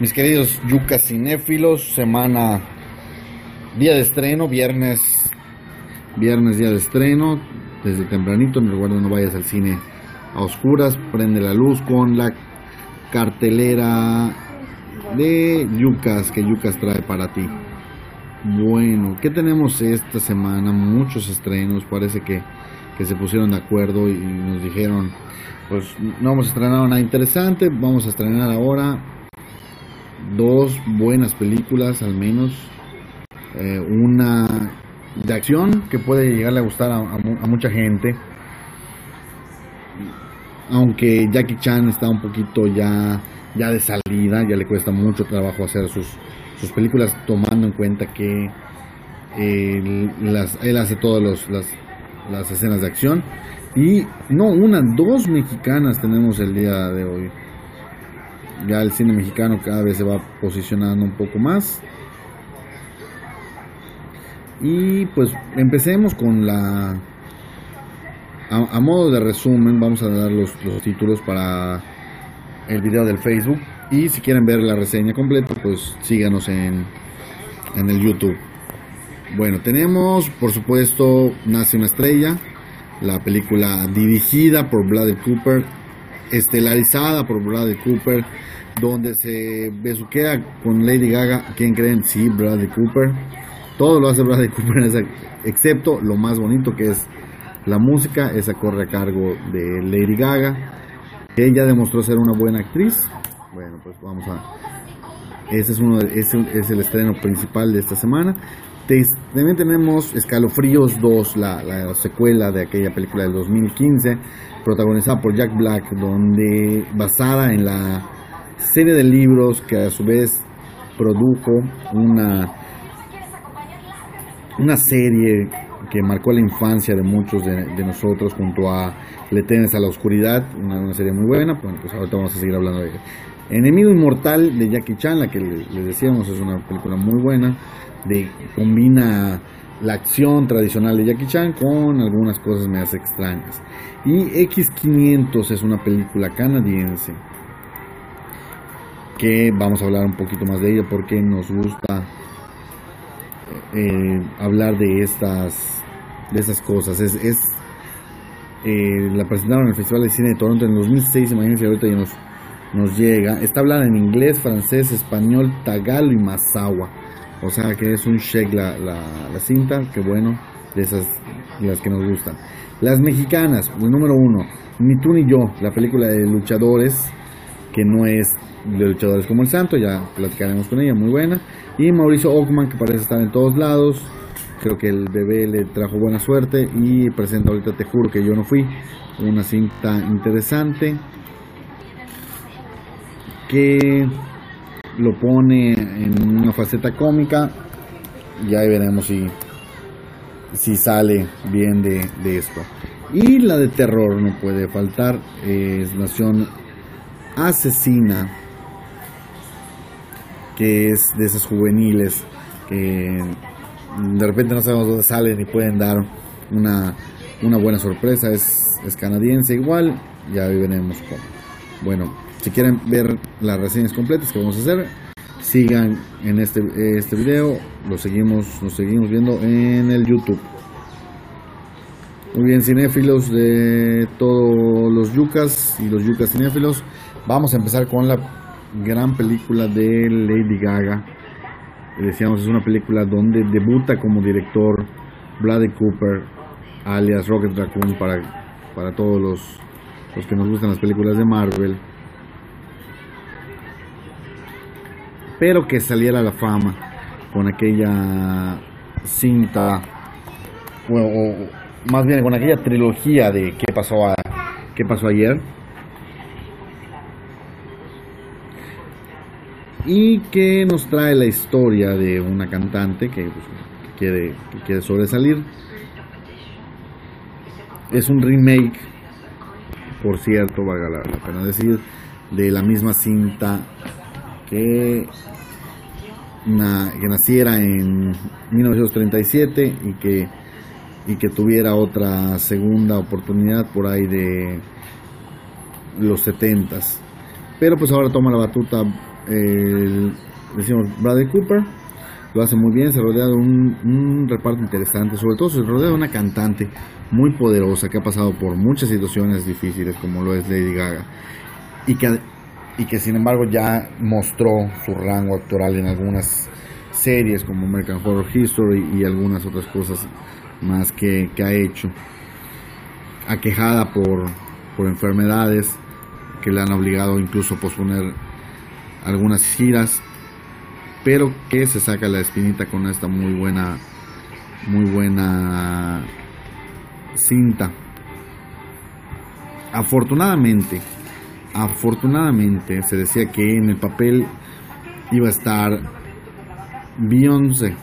Mis queridos yucas cinéfilos, semana, día de estreno, viernes, viernes día de estreno, desde tempranito, me recuerdo no vayas al cine a oscuras, prende la luz con la cartelera de yucas que yucas trae para ti. Bueno, ¿qué tenemos esta semana? Muchos estrenos, parece que, que se pusieron de acuerdo y nos dijeron, pues no vamos a estrenar nada interesante, vamos a estrenar ahora dos buenas películas al menos, eh, una de acción que puede llegarle a gustar a, a mucha gente, aunque Jackie Chan está un poquito ya, ya de salida, ya le cuesta mucho trabajo hacer sus sus películas tomando en cuenta que las, él hace todas las, las escenas de acción y no una, dos mexicanas tenemos el día de hoy. Ya el cine mexicano cada vez se va posicionando un poco más. Y pues empecemos con la... A, modo de resumen, vamos a dar los, los títulos para el video del Facebook. Y si quieren ver la reseña completa, pues síganos en, en el YouTube. Bueno, tenemos por supuesto Nace una estrella, la película dirigida por Bradley Cooper, estelarizada por Bradley Cooper, donde se besuquea con Lady Gaga. ¿Quién creen? Sí, Bradley Cooper. Todo lo hace Bradley Cooper, excepto lo más bonito que es la música. Esa corre a cargo de Lady Gaga. Ella demostró ser una buena actriz. Bueno, pues vamos a. Ese es, uno es, el estreno principal de esta semana. También tenemos Escalofríos 2, la, la, secuela de aquella película del 2015, protagonizada por Jack Black, donde basada en la serie de libros que a su vez produjo una, una serie que marcó la infancia de muchos de, nosotros junto a Le a la Oscuridad, una, serie muy buena, bueno, pues ahorita vamos a seguir hablando de ella. Enemigo Inmortal de Jackie Chan, la que les decíamos es una película muy buena, combina la acción tradicional de Jackie Chan con algunas cosas más extrañas. Y X500 es una película canadiense que vamos a hablar un poquito más de ella porque nos gusta eh, hablar de estas de esas cosas. Es, es eh, la presentaron en el Festival de Cine de Toronto en 2006, imagínense ahorita ya nos nos llega. Está hablada en inglés, francés, español, tagalo y mazahua. O sea que es un shake la, la, cinta, que bueno, de esas las que nos gustan. Las mexicanas, el número uno, Ni tú ni yo, la película de luchadores, que no es de luchadores como el santo, ya platicaremos con ella, muy buena. Y Mauricio Ockman, que parece estar en todos lados, creo que el bebé le trajo buena suerte y presenta ahorita Te juro que yo no fui, una cinta interesante que lo pone en una faceta cómica y ahí veremos si, si sale bien de, esto. Y la de terror no puede faltar, es Nación Asesina, que es de esas juveniles que de repente no sabemos dónde salen y pueden dar una, una buena sorpresa. Es, es canadiense igual, ya veremos cómo. Bueno, si quieren ver las reseñas completas que vamos a hacer, sigan en este, este video. Lo seguimos, nos seguimos viendo en el YouTube. Muy bien, cinéfilos de todos los yucas y los yucas cinéfilos. Vamos a empezar con la gran película de Lady Gaga. Decíamos, es una película donde debuta como director Bradley Cooper, alias Rocket Raccoon, para, para todos los, los que nos gustan las películas de Marvel. Pero que saliera la fama con aquella cinta, o, más bien con aquella trilogía de qué pasó, qué pasó ayer. Y que nos trae la historia de una cantante que, pues, quiere, quiere sobresalir. Es un remake, por cierto, valga la pena decir, de la misma cinta que, que naciera en 1937 y que, y que tuviera otra segunda oportunidad por ahí de los 70 Pero pues ahora toma la batuta el, decimos Bradley Cooper. Lo hace muy bien, se rodea de un, un, reparto interesante, sobre todo se rodea de una cantante muy poderosa que ha pasado por muchas situaciones difíciles como lo es Lady Gaga y que, y que sin embargo ya mostró su rango actoral en algunas series como American Horror History y algunas otras cosas más que, ha hecho, aquejada por, por enfermedades que le han obligado incluso a posponer algunas giras, pero que se saca la espinita con esta muy buena, muy buena cinta. Afortunadamente, afortunadamente se decía que en el papel iba a estar Beyoncé.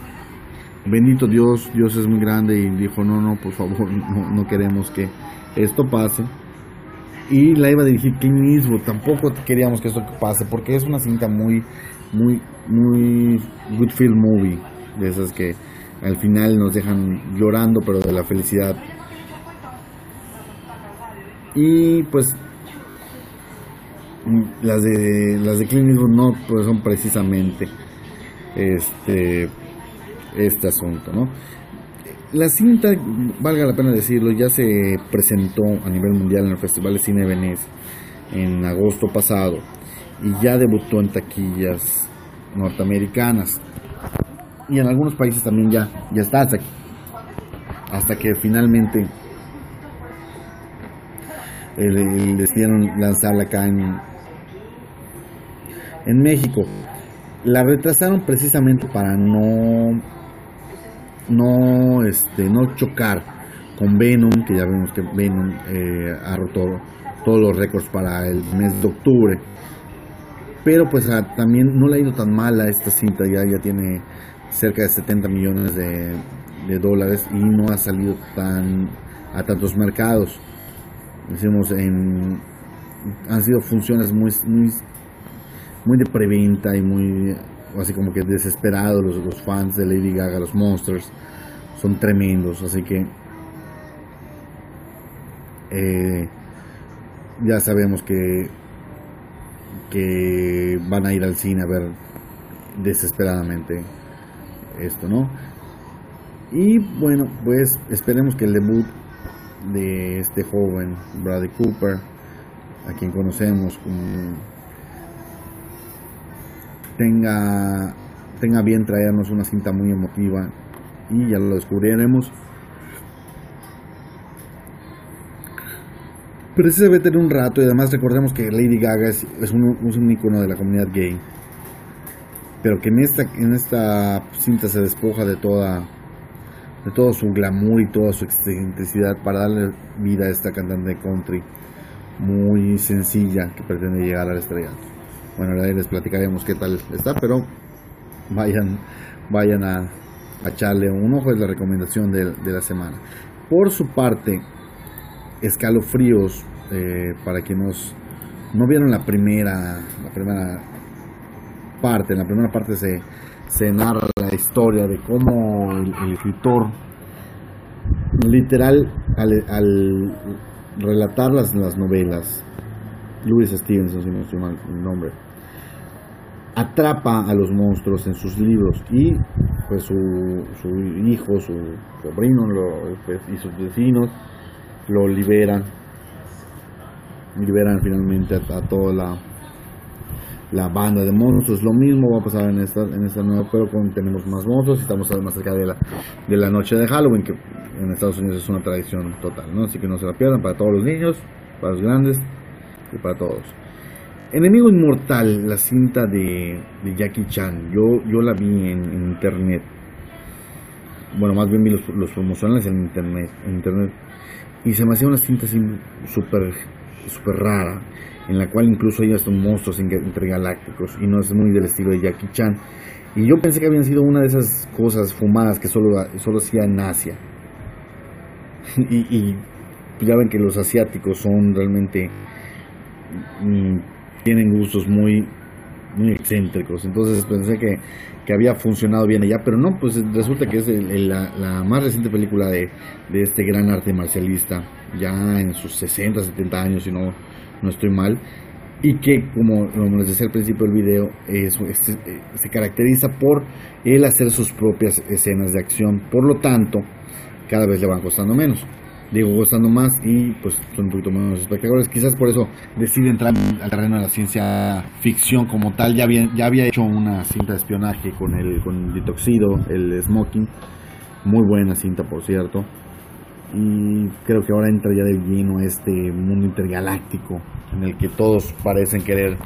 Bendito Dios, Dios es muy grande y dijo, no, no, por favor, no, queremos que esto pase y la iba a dirigir Clint Eastwood. Tampoco queríamos que esto pase porque es una cinta muy, muy, muy good film movie, de esas que al final nos dejan llorando, pero de la felicidad. Y pues las de las de Clint no pues son precisamente este este asunto, ¿no? La cinta, valga la pena decirlo, ya se presentó a nivel mundial en el Festival de Cine de Venecia en agosto pasado y ya debutó en taquillas norteamericanas y en algunos países también ya, ya está hasta, hasta que finalmente decidieron lanzarla acá en, en México. La retrasaron precisamente para no no este no chocar con Venom que ya vemos que Venom eh, ha roto todos los récords para el mes de octubre pero pues también no le ha ido tan mal a esta cinta ya ya tiene cerca de 70 millones de, dólares y no ha salido tan a tantos mercados decimos en han sido funciones muy muy muy de preventa y muy así como que desesperados los, fans de Lady Gaga, los Monsters, son tremendos, así que eh, ya sabemos que que van a ir al cine a ver desesperadamente esto, ¿no? Y bueno, pues esperemos que el debut de este joven Bradley Cooper, a quien conocemos como tenga, tenga bien traernos una cinta muy emotiva y ya lo descubriremos. Pero ese debe tener un rato y además recordemos que Lady Gaga es, un, un icono de la comunidad gay. Pero que en esta, en esta cinta se despoja de toda de todo su glamour y toda su excentricidad para darle vida a esta cantante de country muy sencilla que pretende llegar al estrellato. Bueno, ahí les platicaremos qué tal está, pero vayan, vayan a, echarle un ojo, es la recomendación de, la semana. Por su parte, escalofríos, eh, para quienes no vieron la primera, la primera parte, en la primera parte se, se narra la historia de cómo el, escritor literal al, relatar las, las novelas Louis Stevenson si no estoy mal el nombre atrapa a los monstruos en sus libros y pues su, su hijo, su sobrino pues, y sus vecinos lo liberan, liberan finalmente a, toda la, la banda de monstruos. Lo mismo va a pasar en esta, en esta nueva, pero con, tenemos más monstruos y estamos más cerca de la, de la noche de Halloween, que en Estados Unidos es una tradición total, ¿no? Así que no se la pierdan para todos los niños, para los grandes y para todos. Enemigo Inmortal, la cinta de, Jackie Chan, yo, yo la vi en, internet. Bueno, más bien vi los, promocionales en internet, internet. Y se me hacía una cinta así súper super rara, en la cual incluso hay estos monstruos intergalácticos y no es muy del estilo de Jackie Chan. Y yo pensé que habían sido una de esas cosas fumadas que solo, solo hacía en Asia. y, y ya ven que los asiáticos son realmente mm, tienen gustos muy, muy excéntricos. Entonces pensé que, que, había funcionado bien allá, pero no, pues resulta que es la, más reciente película de, de, este gran arte marcialista, ya en sus 60, 70 años, si no, no estoy mal. y que, como, les decía al principio del video, es, se caracteriza por el hacer sus propias escenas de acción. Por lo tanto, cada vez le van costando menos. Digo, costando más y pues son un poquito menos espectadores. Quizás por eso decide entrar al terreno de la ciencia ficción como tal. Ya había, ya había hecho una cinta de espionaje con el, con el Ditoxido, el Smoking. Muy buena cinta, por cierto. Y creo que ahora entra ya de lleno este mundo intergaláctico en el que todos parecen querer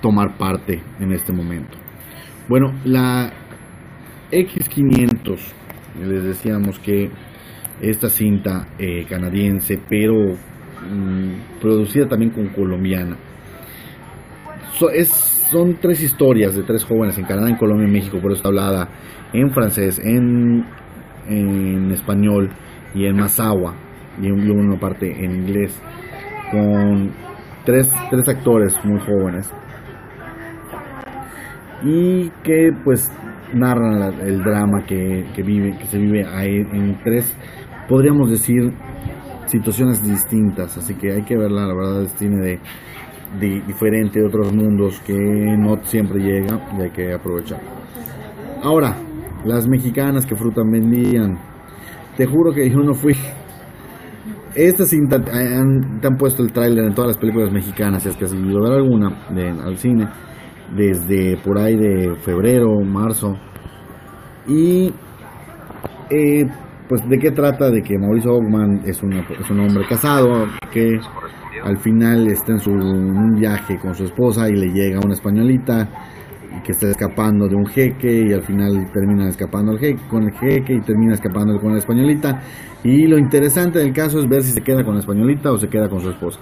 tomar parte en este momento. Bueno, la X500, les decíamos que esta cinta eh, canadiense, pero mm, producida también con colombiana. son tres historias de tres jóvenes en Canadá, en Colombia y México, por eso hablada en francés, en, en español y en Mazahua, y una parte en inglés, con tres, tres actores muy jóvenes. Y que pues narran el drama que, que, vive, que se vive ahí en tres podríamos decir, situaciones distintas. Así que hay que verla, la verdad, es cine de, diferente de otros mundos que no siempre llega y hay que aprovechar. Ahora, las mexicanas que fruta vendían. Te juro que yo no fui. Esta cinta, han, te han puesto el tráiler en todas las películas mexicanas, si es que has ido ver alguna de, al cine, desde por ahí de febrero, marzo. Y eh, pues de qué trata de que Mauricio Ogman es, es un hombre casado que al final está en su un viaje con su esposa y le llega una españolita que está escapando de un jeque y al final termina escapando al jeque, con el jeque y termina escapando con la españolita. Y lo interesante del caso es ver si se queda con la españolita o se queda con su esposa.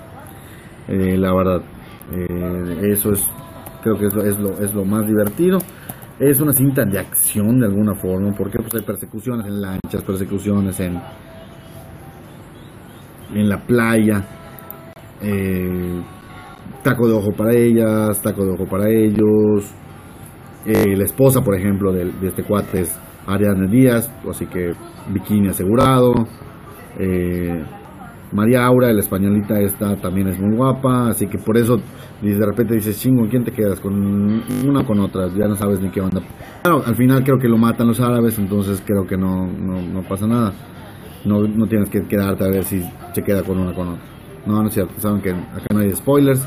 Eh, la verdad eh, eso es creo que es es lo, es lo más divertido es una cinta de acción de alguna forma, porque pues hay persecuciones en lanchas, persecuciones en, en la playa, eh, taco de ojo para ellas, taco de ojo para ellos, eh, la esposa, por ejemplo, de, este cuate es Ariadne Díaz, así que bikini asegurado, eh, María Aura, la españolita esta, también es muy guapa, así que por eso de repente dices, chingo, ¿quién te quedas? ¿Con una con otra? Ya no sabes ni qué onda. Claro, al final creo que lo matan los árabes, entonces creo que no, no, pasa nada. No, no tienes que quedarte a ver si se queda con una con otra. No, no es cierto, saben que acá no hay spoilers,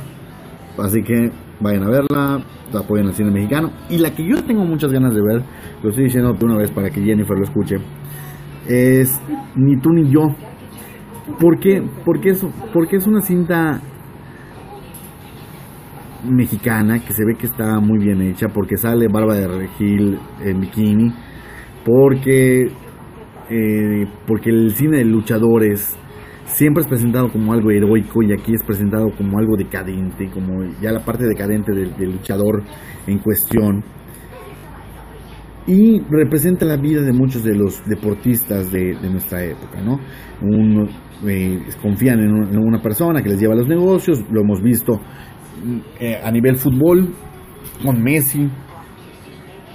así que vayan a verla, apoyen el cine mexicano. Y la que yo tengo muchas ganas de ver, lo estoy diciendo una vez para que Jennifer lo escuche, es Ni tú ni yo ¿Por qué? Porque es, porque es una cinta mexicana que se ve que está muy bien hecha, porque sale Barba de Regil en bikini, porque, eh, porque el cine de luchadores siempre es presentado como algo heroico y aquí es presentado como algo decadente, como ya la parte decadente del, luchador en cuestión. Y representa la vida de muchos de los deportistas de, nuestra época, ¿no? Un, eh, confían en, una persona que les lleva los negocios, lo hemos visto eh, a nivel fútbol con Messi,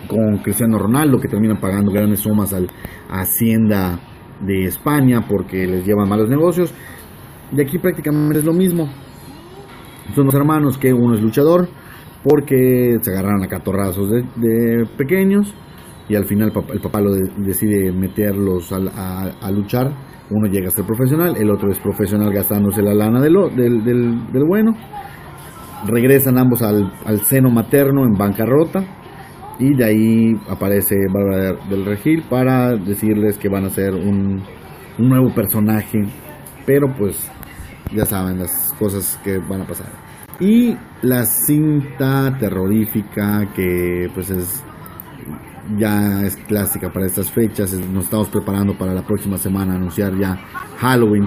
con Cristiano Ronaldo, que terminan pagando grandes sumas al, a Hacienda de España porque les llevan malos negocios. Y aquí prácticamente es lo mismo. Son dos hermanos que uno es luchador porque se agarraron a catorrazos de, pequeños y al final el papá, lo decide meterlos a luchar uno llega a ser profesional, el otro es profesional gastándose la lana del, del, bueno. Regresan ambos al, seno materno en bancarrota. Y de ahí aparece Bárbara del Regil para decirles que van a ser un, un nuevo personaje. Pero pues ya saben las cosas que van a pasar. Y la cinta terrorífica que pues es ya es clásica para estas fechas. Nos estamos preparando para la próxima semana anunciar ya Halloween.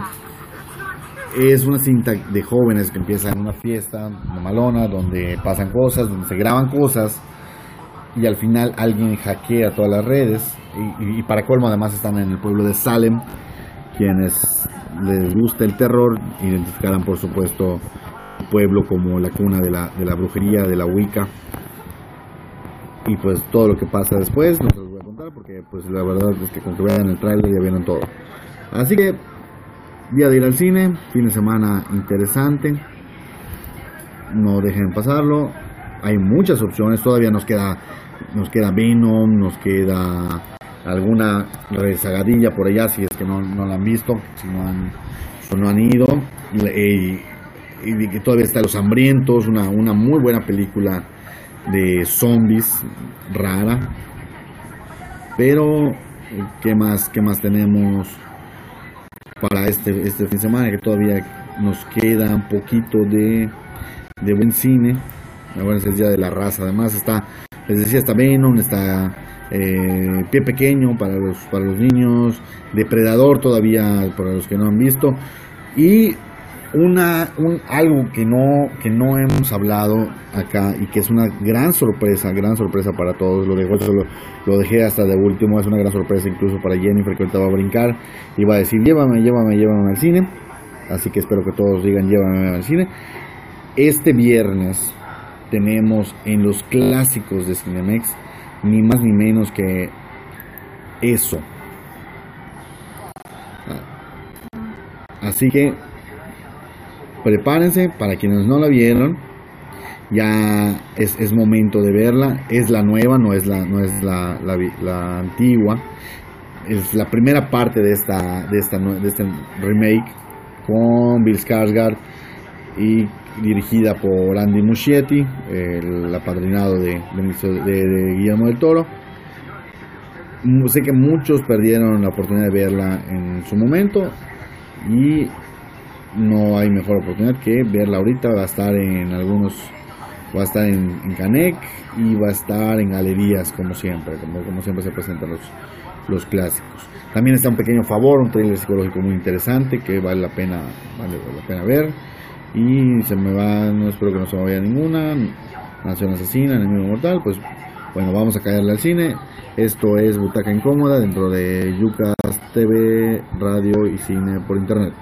Es una cinta de jóvenes que empieza en una fiesta, malona, donde pasan cosas, donde se graban cosas y al final alguien hackea todas las redes. Y, para colmo, además están en el pueblo de Salem, quienes les gusta el terror, identificarán por supuesto el pueblo como la cuna de la, de la brujería, de la Wicca y pues todo lo que pasa después no se los voy a contar porque pues la verdad es que con que vean el trailer ya vieron todo. Así que día de ir al cine, fin de semana interesante. no dejen pasarlo. Hay muchas opciones, todavía nos queda nos queda Venom, nos queda alguna rezagadilla por allá si es que no, la han visto, si no han, no han ido. Y, y, todavía está Los Hambrientos, una, una muy buena película de zombies rara. Pero, ¿qué más, qué más tenemos para este, este fin de semana? Que todavía nos queda un poquito de, de buen cine. Ahora es el día de la raza. Además está, les decía, está Venom, está eh, Pie Pequeño para los, para los niños, Depredador todavía para los que no han visto. Y una un, algo que no que no hemos hablado acá y que es una gran sorpresa gran sorpresa para todos. Lo dejé lo, dejé hasta de último es una gran sorpresa incluso para Jennifer que ahorita va a brincar. Y va a decir llévame llévame llévame al cine así que espero que todos digan llévame al cine este viernes tenemos en los clásicos de Cinemex ni más ni menos que eso. Así que prepárense para quienes no la vieron ya es, es, momento de verla. Es la nueva no es la no es la, la, antigua. Es la primera parte de esta de esta de este remake con Bill Skarsgård y dirigida por Andy Muschietti el apadrinado de, de Guillermo del Toro. Sé que muchos perdieron la oportunidad de verla en su momento y no hay mejor oportunidad que verla ahorita. Va a estar en algunos, va a estar en, en Canec y va a estar en galerías como siempre, como, como siempre se presentan los, los clásicos. También está un pequeño favor, un trailer psicológico muy interesante que vale la pena, vale la pena ver. Y se me va, no espero que no se me vaya ninguna. Nación Asesina, Enemigo Mortal, pues bueno, vamos a caerle al cine. Esto es Butaca Incómoda dentro de Yucas TV, Radio y Cine por Internet.